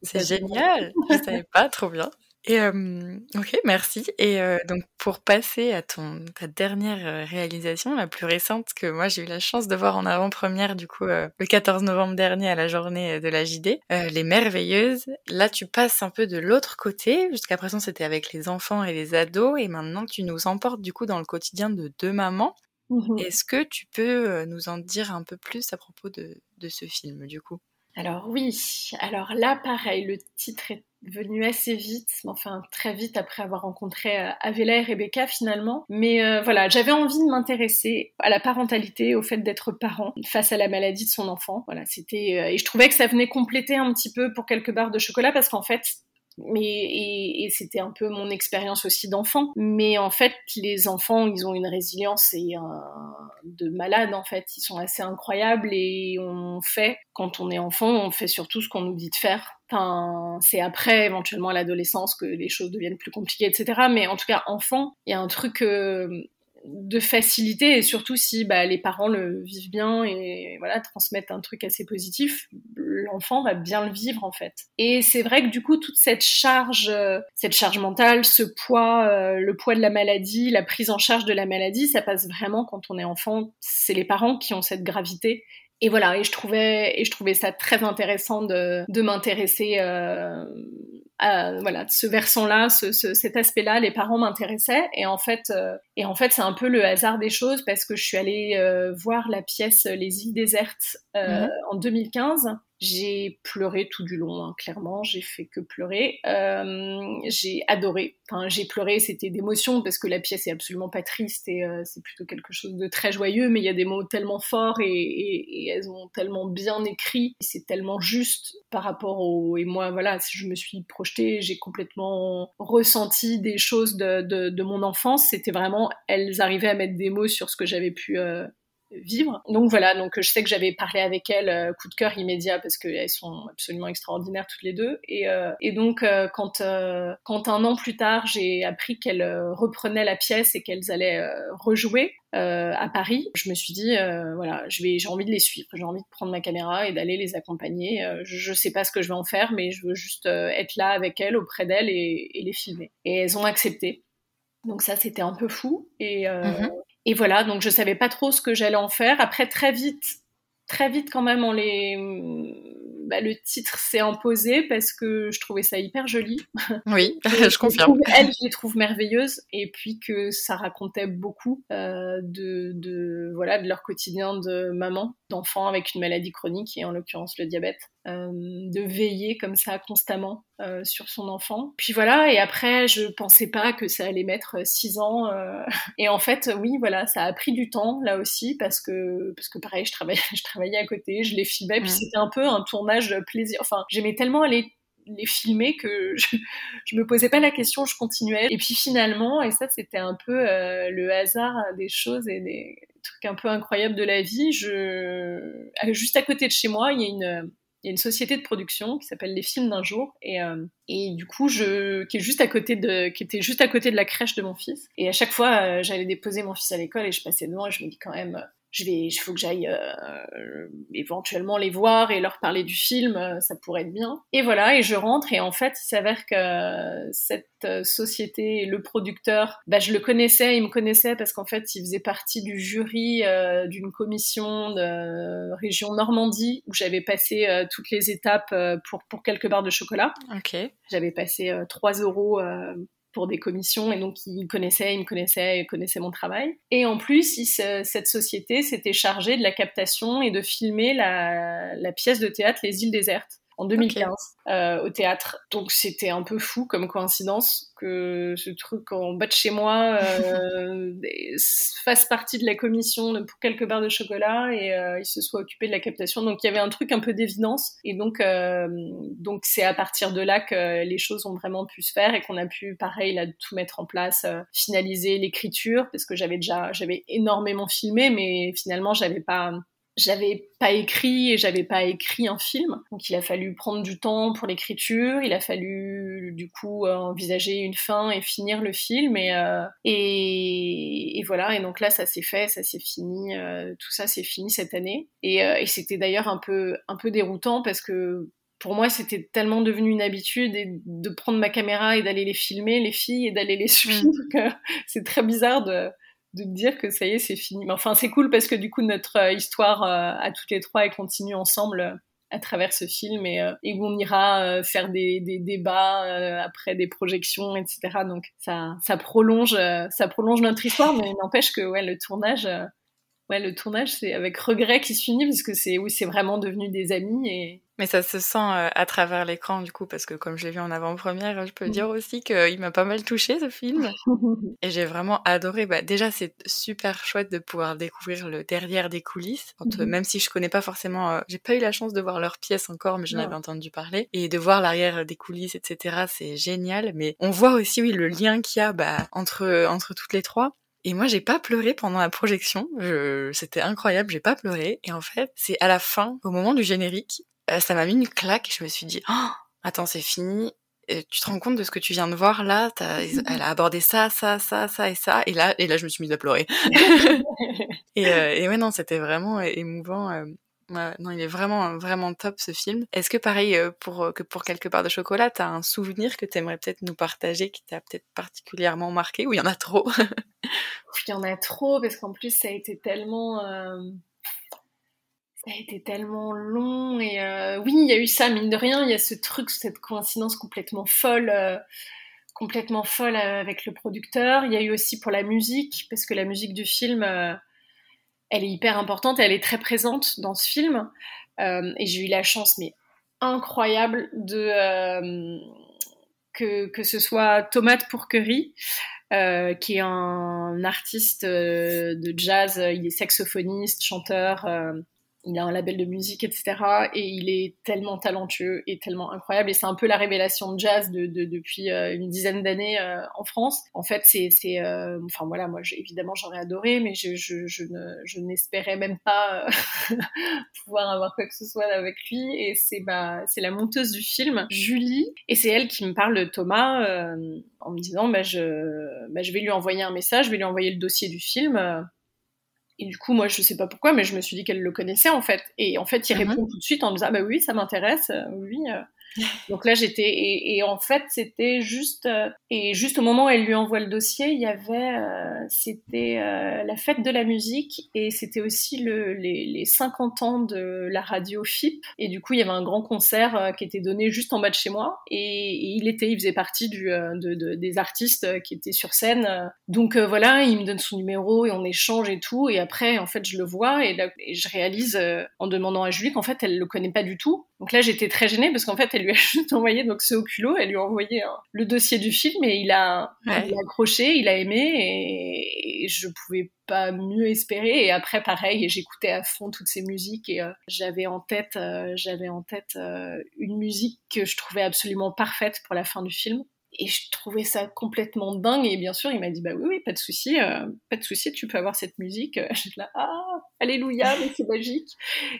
Speaker 2: c'est génial. je savais pas, trop bien. Et euh, ok, merci. Et euh, donc pour passer à ton ta dernière euh, réalisation, la plus récente que moi j'ai eu la chance de voir en avant-première du coup le 14 novembre dernier à la journée de la JD, les merveilleuses. Là tu passes un peu de l'autre côté. Jusqu'à présent c'était avec les enfants et les ados et maintenant tu nous emportes du coup dans le quotidien de deux mamans. Mmh Est-ce que tu peux nous en dire un peu plus à propos de, de ce film du coup?
Speaker 3: Alors oui, alors là pareil, le titre est venu assez vite, enfin très vite après avoir rencontré euh, Avela et Rebecca finalement. Mais euh, voilà, j'avais envie de m'intéresser à la parentalité, au fait d'être parent face à la maladie de son enfant. Voilà, c'était euh, et je trouvais que ça venait compléter un petit peu pour quelques barres de chocolat parce qu'en fait mais et, c'était un peu mon expérience aussi d'enfant. Mais en fait, les enfants, ils ont une résilience et de malade en fait. Ils sont assez incroyables et on fait quand on est enfant, on fait surtout ce qu'on nous dit de faire. Enfin, c'est après, éventuellement l'adolescence, que les choses deviennent plus compliquées, etc. Mais en tout cas, enfant, il y a un truc euh, de facilité et surtout si bah, les parents le vivent bien et voilà transmettent un truc assez positif, l'enfant va bien le vivre en fait. Et c'est vrai que du coup toute cette charge, euh, cette charge mentale, ce poids, euh, le poids de la maladie, la prise en charge de la maladie, ça passe vraiment quand on est enfant. C'est les parents qui ont cette gravité et voilà, et je trouvais, et je trouvais ça très intéressant de, m'intéresser euh, à voilà ce versant-là, ce, cet aspect-là. Les parents m'intéressaient, et en fait, euh, et en fait, c'est un peu le hasard des choses parce que je suis allée euh, voir la pièce Les îles désertes euh, mhm. en 2015 j'ai pleuré tout du long, hein, clairement, j'ai fait que pleurer. Euh, j'ai adoré, enfin j'ai pleuré, c'était d'émotion parce que la pièce est absolument pas triste et euh, c'est plutôt quelque chose de très joyeux, mais il y a des mots tellement forts et, elles ont tellement bien écrit, c'est tellement juste par rapport au... Et moi, voilà, je me suis projetée, j'ai complètement ressenti des choses de, de, de mon enfance, c'était vraiment, elles arrivaient à mettre des mots sur ce que j'avais pu... Euh, Donc voilà, donc je sais que j'avais parlé avec elle, coup de cœur immédiat parce qu'elles sont absolument extraordinaires toutes les deux. Et, et donc quand quand un an plus tard j'ai appris qu'elles reprenaient la pièce et qu'elles allaient rejouer, euh, à Paris, je me suis dit euh, voilà, j'ai envie de les suivre, j'ai envie de prendre ma caméra et d'aller les accompagner. Euh, je, ne sais pas ce que je vais en faire, mais je veux juste être là avec elles, auprès d'elles et, les filmer. Et elles ont accepté. Donc ça, c'était un peu fou. Et, mhm. Et voilà, donc je savais pas trop ce que j'allais en faire. Après, très vite, très vite quand même, on les bah, le titre s'est imposé parce que je trouvais ça hyper joli.
Speaker 2: Oui, je confirme.
Speaker 3: Elle, je les trouve merveilleuses et puis que ça racontait beaucoup euh, de, de, voilà de leur quotidien de maman, d'enfant avec une maladie chronique et en l'occurrence le diabète. Euh, de veiller comme ça constamment euh, sur son enfant. Puis voilà, et après, je pensais pas que ça allait mettre six ans. Euh, et en fait, oui, voilà, ça a pris du temps là aussi parce que parce que pareil, je travaillais, je travaillais à côté, je les filmais, puis c'était un peu un tournage plaisir. Enfin, j'aimais tellement aller les filmer que je, je me posais pas la question, je continuais. Et puis finalement, et ça c'était un peu le hasard des choses et des un peu incroyables de la vie, juste à côté de chez moi, il y a une société de production qui s'appelle Les Films d'un jour. Et, euh, du coup qui à était juste à côté de la crèche de mon fils. Et à chaque fois euh, j'allais déposer mon fils à l'école et je passais devant et je me dis quand même je vais, il faut que j'aille euh, éventuellement les voir et leur parler du film, euh, ça pourrait être bien. Et voilà, et je rentre et en fait, il s'avère que cette euh, société, le producteur, bah, je le connaissais, il me connaissait parce qu'en fait, il faisait partie du jury d'une commission de région Normandie où j'avais passé toutes les étapes pour pour quelques barres de chocolat.
Speaker 2: Ok.
Speaker 3: J'avais passé 3 euros pour des commissions et donc il connaissait, il me connaissait, il connaissait mon travail. Et en plus, cette société s'était chargée de la captation et de filmer la pièce de théâtre Les îles désertes en 2015 euh, au théâtre. Donc c'était un peu fou comme coïncidence que ce truc en bas de chez moi euh, fasse partie de la commission pour quelques barres de chocolat et euh, il se soit occupé de la captation. Donc il y avait un truc un peu d'évidence et donc euh, donc c'est à partir de là que les choses ont vraiment pu se faire et qu'on a pu pareil là tout mettre en place, euh, finaliser l'écriture parce que j'avais déjà j'avais énormément filmé mais finalement j'avais pas j'avais pas écrit et j'avais pas écrit un film. Donc il a fallu prendre du temps pour l'écriture, il a fallu du coup euh, envisager une fin et finir le film et, euh, et, et, voilà et donc là ça s'est fait, ça s'est fini, euh, tout ça s'est fini cette année et, et c'était d'ailleurs un peu un peu déroutant parce que pour moi, c'était tellement devenu une habitude de prendre ma caméra et d'aller les filmer, les filles, et d'aller les suivre, mm. que c'est très bizarre de, de dire que ça y est, c'est fini. Mais enfin, c'est cool parce que du coup, notre euh, histoire euh, à toutes les trois, elle continue ensemble euh, à travers ce film et, et on ira faire des, débats après des projections, etc. Donc ça, ça prolonge, ça prolonge notre histoire, mais n'empêche que ouais, le tournage, ouais, le tournage, c'est avec regret qui se finit parce que c'est oui, c'est vraiment devenu des amis et
Speaker 2: mais ça se sent euh, à travers l'écran du coup parce que comme je l'ai vu en avant-première, je peux dire aussi qu'il m'a pas mal touché ce film et j'ai vraiment adoré. Bah, déjà c'est super chouette de pouvoir découvrir le derrière des coulisses, mhm. même si je connais pas forcément, euh, j'ai pas eu la chance de voir leurs pièces encore, mais j'en avais entendu parler et de voir l'arrière des coulisses, etc. C'est génial. Mais on voit aussi oui le lien qu'il y a bah, entre entre toutes les trois. Et moi, j'ai pas pleuré pendant la projection. C'était incroyable, j'ai pas pleuré. Et en fait, c'est à la fin, au moment du générique, euh, ça m'a mis une claque. Je me suis dit, oh, attends, c'est fini. tu te rends compte de ce que tu viens de voir là? Elle a abordé ça, ça, ça, ça et ça. Et là, et là, je me suis mise à pleurer. et, euh, et ouais, non, c'était vraiment émouvant. Euh. non, il est vraiment, vraiment top ce film. Est-ce que pareil pour que pour quelque part de chocolat, t'as un souvenir que t'aimerais peut-être nous partager, qui t'a peut-être particulièrement marqué, ou il y en a trop?
Speaker 3: Il y en a trop parce qu'en plus ça a été tellement ça a tellement long et euh, oui, il y a eu ça, mine de rien, il y a ce truc, cette coïncidence complètement folle, euh, complètement folle euh, avec le producteur. Il y a eu aussi pour la musique, parce que la musique du film, elle est hyper importante, elle est très présente dans ce film. et j'ai eu la chance, mais incroyable, de que, que ce soit Tomate Pourquerie, qui est un artiste de jazz, il est saxophoniste, chanteur il a un label de musique, etc. Et il est tellement talentueux et tellement incroyable. Et c'est un peu la révélation de jazz de, depuis euh, une dizaine d'années euh, en France. En fait, c'est, euh, enfin voilà, moi évidemment j'aurais adoré, mais je, je, je, ne, je n'espérais même pas pouvoir avoir quoi que ce soit avec lui. Et c'est ma, c'est la monteuse du film, Julie, et c'est elle qui me parle de Thomas en me disant, bah, je, bah, je vais lui envoyer un message, je vais lui envoyer le dossier du film et du coup, moi, je sais pas pourquoi, mais je me suis dit qu'elle le connaissait en fait. Et en fait, il uh-huh. répond tout de suite en disant ah bah oui, ça m'intéresse, euh, oui. Euh. Donc là, j'étais et, en fait, c'était juste euh, et juste au moment où elle lui envoie le dossier, il y avait euh, c'était euh, la fête de la musique et c'était aussi le, les, les, 50 ans de la radio FIP et du coup, il y avait un grand concert qui était donné juste en bas de chez moi et, il était, il faisait partie des artistes qui étaient sur scène. Donc voilà, il me donne son numéro et on échange et tout et après, en fait, je le vois et, et je réalise en demandant à Julie qu'en fait, elle le connaît pas du tout. Donc là, j'étais très gênée parce qu'en fait, elle lui a juste envoyé donc ce au culot, elle lui a envoyé le dossier du film et il a, accroché, il a aimé et, je pouvais pas mieux espérer. Et après, pareil, j'écoutais à fond toutes ces musiques et euh, j'avais en tête, euh, j'avais en tête euh, une musique que je trouvais absolument parfaite pour la fin du film et je trouvais ça complètement dingue. Et bien sûr il m'a dit bah oui oui pas de souci euh, pas de souci tu peux avoir cette musique. J'étais là ah alléluia mais c'est magique.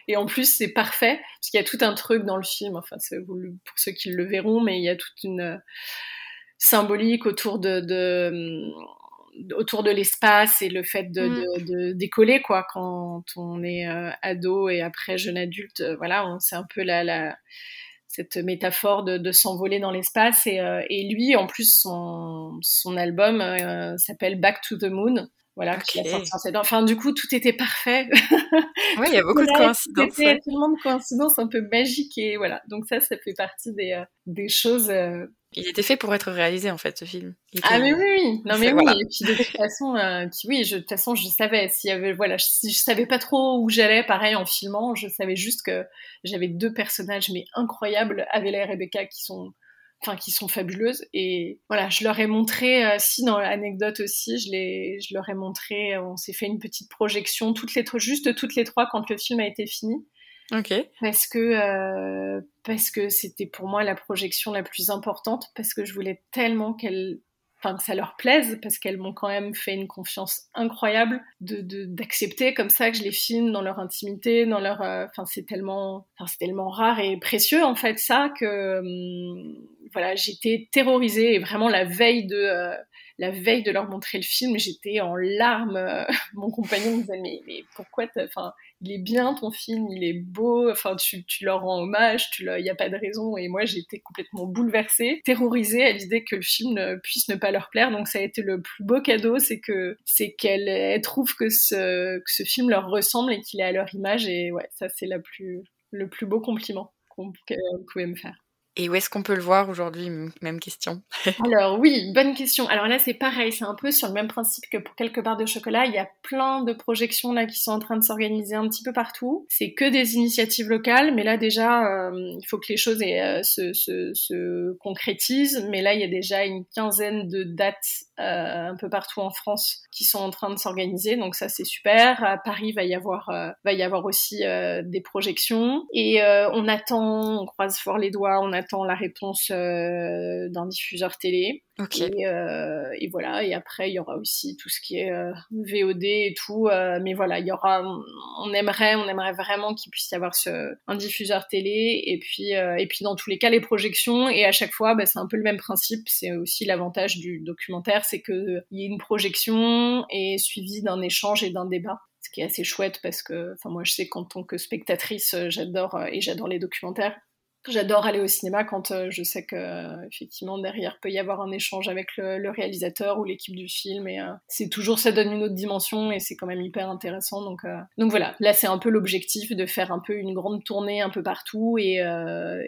Speaker 3: Et en plus c'est parfait parce qu'il y a tout un truc dans le film. Enfin pour ceux qui le verront mais il y a toute une euh, symbolique autour de, de autour de l'espace et le fait de, mm. de, décoller quoi. Quand on est euh, ado et après jeune adulte voilà c'est un peu la, la cette métaphore de, s'envoler dans l'espace. Et, euh, et, lui, en plus, son, son album euh, s'appelle Back to the Moon. Voilà, Enfin, du coup, tout était parfait.
Speaker 2: Oui, il y a beaucoup de coïncidences.
Speaker 3: Il y a tellement de coïncidences un peu magiques. Et voilà, donc ça, ça fait partie des, euh, des choses
Speaker 2: il était fait pour être réalisé en fait ce film.
Speaker 3: Ah mais oui, oui, non mais oui. Et puis de toute façon, euh, oui, je, de toute façon, je savais s'il y avait, voilà, si je savais pas trop où j'allais, pareil en filmant, je savais juste que j'avais deux personnages mais incroyables, Avela et Rebecca, qui sont, enfin, qui sont fabuleuses. Et voilà, je leur ai montré, euh, si dans l'anecdote aussi, je les, je leur ai montré, on s'est fait une petite projection toutes les, juste toutes les trois quand le film a été fini. Parce que euh, parce que c'était pour moi la projection la plus importante parce que je voulais tellement qu'elle enfin que ça leur plaise parce qu'elles m'ont quand même fait une confiance incroyable de d'accepter comme ça que je les filme dans leur intimité dans leur euh, enfin c'est tellement c'est tellement rare et précieux en fait ça que hum, voilà j'étais terrorisée et vraiment la veille de euh, la veille de leur montrer le film, j'étais en larmes. Mon compagnon me disait mais, mais pourquoi enfin il est bien ton film, il est beau, enfin tu, tu leur rends hommage, il n'y a pas de raison. Et moi j'étais complètement bouleversée, terrorisée à l'idée que le film puisse ne pas leur plaire. Donc ça a été le plus beau cadeau, c'est que c'est qu'elle trouve que ce, que ce film leur ressemble et qu'il est à leur image. Et ouais, ça c'est la plus, le plus beau compliment qu'on pouvait me faire.
Speaker 2: Et où est-ce qu'on peut le voir aujourd'hui? Même question.
Speaker 3: Alors oui, bonne question. Alors là, c'est pareil, c'est un peu sur le même principe que pour quelques barres de chocolat. Il y a plein de projections là qui sont en train de s'organiser un petit peu partout. C'est que des initiatives locales, mais là déjà, euh, il faut que les choses euh, se, se, se, concrétisent. Mais là, il y a déjà une quinzaine de dates euh, un peu partout en France qui sont en train de s'organiser. Donc ça, c'est super. À Paris, va y avoir, va y avoir aussi des projections. Et on attend, on croise fort les doigts, on attend attend la réponse euh, d'un diffuseur télé. Euh, et, voilà. Et après, il y aura aussi tout ce qui est euh, VOD et tout. mais voilà, il y aura. On aimerait, on aimerait vraiment qu'il puisse y avoir ce, un diffuseur télé. Et puis, et puis dans tous les cas, les projections. Et à chaque fois, bah, c'est un peu le même principe. C'est aussi l'avantage du documentaire, c'est que il y ait une projection et suivi d'un échange et d'un débat ce qui est assez chouette parce que, enfin moi je sais qu'en tant que spectatrice, j'adore et j'adore les documentaires. J'adore aller au cinéma quand euh, je sais que euh, effectivement derrière peut y avoir un échange avec le, réalisateur ou l'équipe du film et euh, c'est toujours ça donne une autre dimension et c'est quand même hyper intéressant donc donc voilà là c'est un peu l'objectif de faire un peu une grande tournée un peu partout et,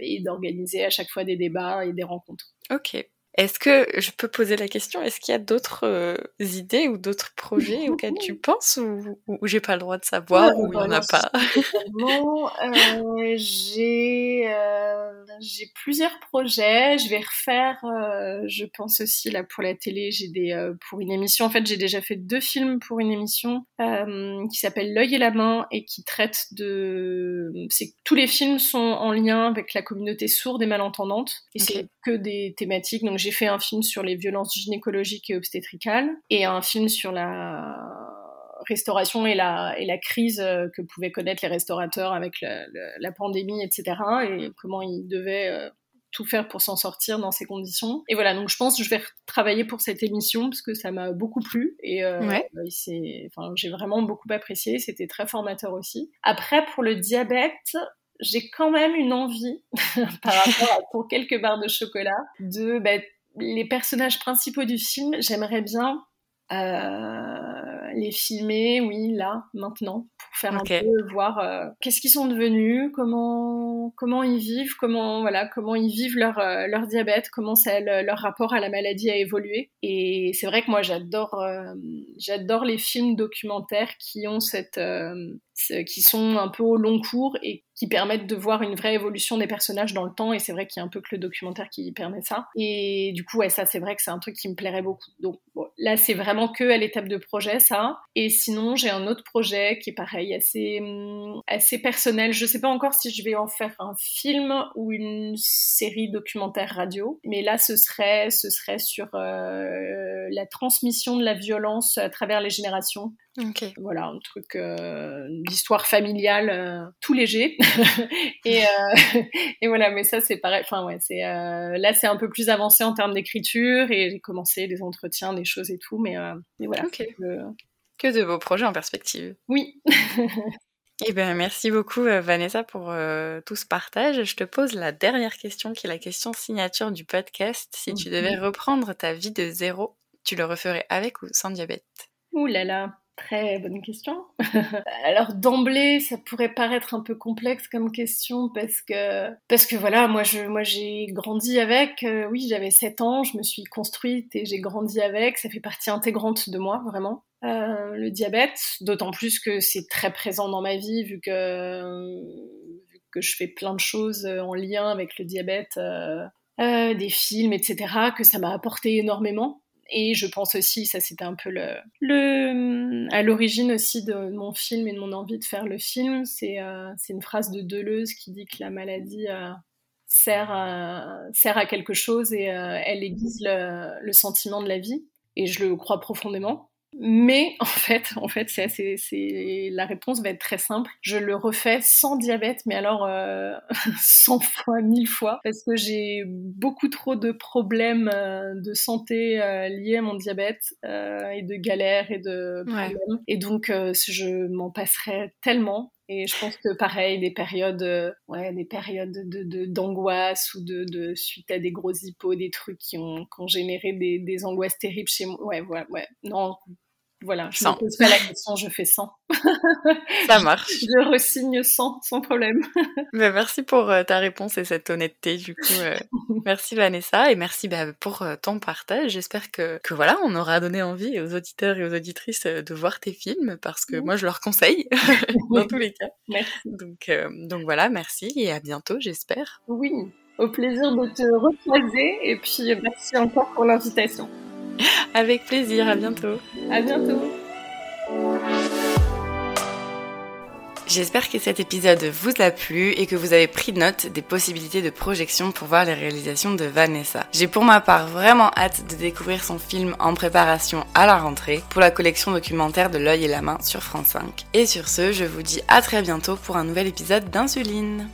Speaker 3: et d'organiser à chaque fois des débats et des rencontres.
Speaker 2: Ok. Est-ce que je peux poser la question Est-ce qu'il y a d'autres euh, idées ou d'autres projets auxquels tu penses ou, ou, j'ai pas le droit de savoir ou il n'y en a pas?
Speaker 3: euh, J'ai euh, j'ai plusieurs projets. Je vais refaire. Euh, je pense aussi là pour la télé. J'ai des euh, pour une émission. En fait, j'ai déjà fait deux films pour une émission qui s'appelle L'œil et la main et qui traite de. C'est tous les films sont en lien avec la communauté sourde et malentendante et c'est que des thématiques. Donc j'ai fait un film sur les violences gynécologiques et obstétricales et un film sur la restauration et la, et la crise euh, que pouvaient connaître les restaurateurs avec la, pandémie, etc. Et comment ils devaient euh, tout faire pour s'en sortir dans ces conditions. Et voilà, donc je pense que je vais travailler pour cette émission parce que ça m'a beaucoup plu et euh, enfin, j'ai vraiment beaucoup apprécié. C'était très formateur aussi. Après, pour le diabète, j'ai quand même une envie, par rapport à pour quelques barres de chocolat, de bah, les personnages principaux du film. J'aimerais bien euh, les filmer, oui, là, maintenant, pour faire un peu voir euh, qu'est-ce qu'ils sont devenus, comment comment ils vivent, comment voilà, comment ils vivent leur euh, leur diabète, comment ça, leur rapport à la maladie a évolué. Et c'est vrai que moi j'adore j'adore les films documentaires qui ont cette qui sont un peu au long cours et qui permettent de voir une vraie évolution des personnages dans le temps. Et c'est vrai qu'il y a un peu que le documentaire qui permet ça. Et du coup, ouais, ça, c'est vrai que c'est un truc qui me plairait beaucoup. Donc là, c'est vraiment que à l'étape de projet, ça. Et sinon, j'ai un autre projet qui est pareil, assez, hum, assez personnel. Je sais pas encore si je vais en faire un film ou une série documentaire radio. Mais là, ce serait, ce serait sur euh, la transmission de la violence à travers les générations. Voilà, un truc euh, d'histoire familiale euh, tout léger. et, euh, et, voilà, mais ça c'est pareil. Enfin ouais, c'est là c'est un peu plus avancé en termes d'écriture et j'ai commencé des entretiens, des choses et tout. Mais, mais voilà.
Speaker 2: Que de beaux projets en perspective.
Speaker 3: Oui.
Speaker 2: Eh bien, merci beaucoup Vanessa pour tout ce partage. Je te pose la dernière question qui est la question signature du podcast. Si tu devais mhm. reprendre ta vie de zéro, tu le referais avec ou sans diabète?
Speaker 3: Ouh là là, Très bonne question. Alors d'emblée, ça pourrait paraître un peu complexe comme question parce que parce que voilà, moi je moi j'ai grandi avec. Euh, oui, j'avais 7 ans, je me suis construite et j'ai grandi avec. Ça fait partie intégrante de moi vraiment. Euh, le diabète, d'autant plus que c'est très présent dans ma vie vu que que je fais plein de choses en lien avec le diabète. Euh, euh des films, etc., que ça m'a apporté énormément. Et je pense aussi, ça c'était un peu le, le à l'origine aussi de mon film et de mon envie de faire le film, c'est euh, une phrase de Deleuze qui dit que la maladie euh, sert, à, sert à quelque chose et euh, elle aiguise le, sentiment de la vie. Et je le crois profondément. Mais en fait, en fait, c'est c'est la réponse va être très simple. Je le refais sans diabète, mais alors euh, 100 fois, 1000 fois, parce que j'ai beaucoup trop de problèmes euh, de santé euh, liés à mon diabète euh, et de galères et de problèmes. Et donc, je m'en passerai tellement. Et je pense que pareil, des périodes, ouais, des périodes de d'angoisse ou de, de, suite à des gros hippos, des trucs qui ont, qui ont généré des, des angoisses terribles chez moi. Ouais, ouais, ouais. Non, voilà, je ne pose pas la question, je fais 100.
Speaker 2: Ça marche.
Speaker 3: je resigne 100 sans problème.
Speaker 2: bah, merci pour euh, ta réponse et cette honnêteté du coup. Euh, merci Vanessa et merci bah, pour euh, ton partage. J'espère que, que voilà, on aura donné envie aux auditeurs et aux auditrices de voir tes films parce que moi je leur conseille dans tous les cas.
Speaker 3: Merci.
Speaker 2: Donc, donc voilà, merci et à bientôt j'espère.
Speaker 3: Oui, au plaisir de te recroiser et puis merci encore pour l'invitation.
Speaker 2: Avec plaisir, à bientôt.
Speaker 3: À bientôt.
Speaker 2: J'espère que cet épisode vous a plu et que vous avez pris note des possibilités de projection pour voir les réalisations de Vanessa. J'ai pour ma part vraiment hâte de découvrir son film en préparation à la rentrée pour la collection documentaire de l'œil et la main sur France 5. Et sur ce, je vous dis à très bientôt pour un nouvel épisode d'Insuline.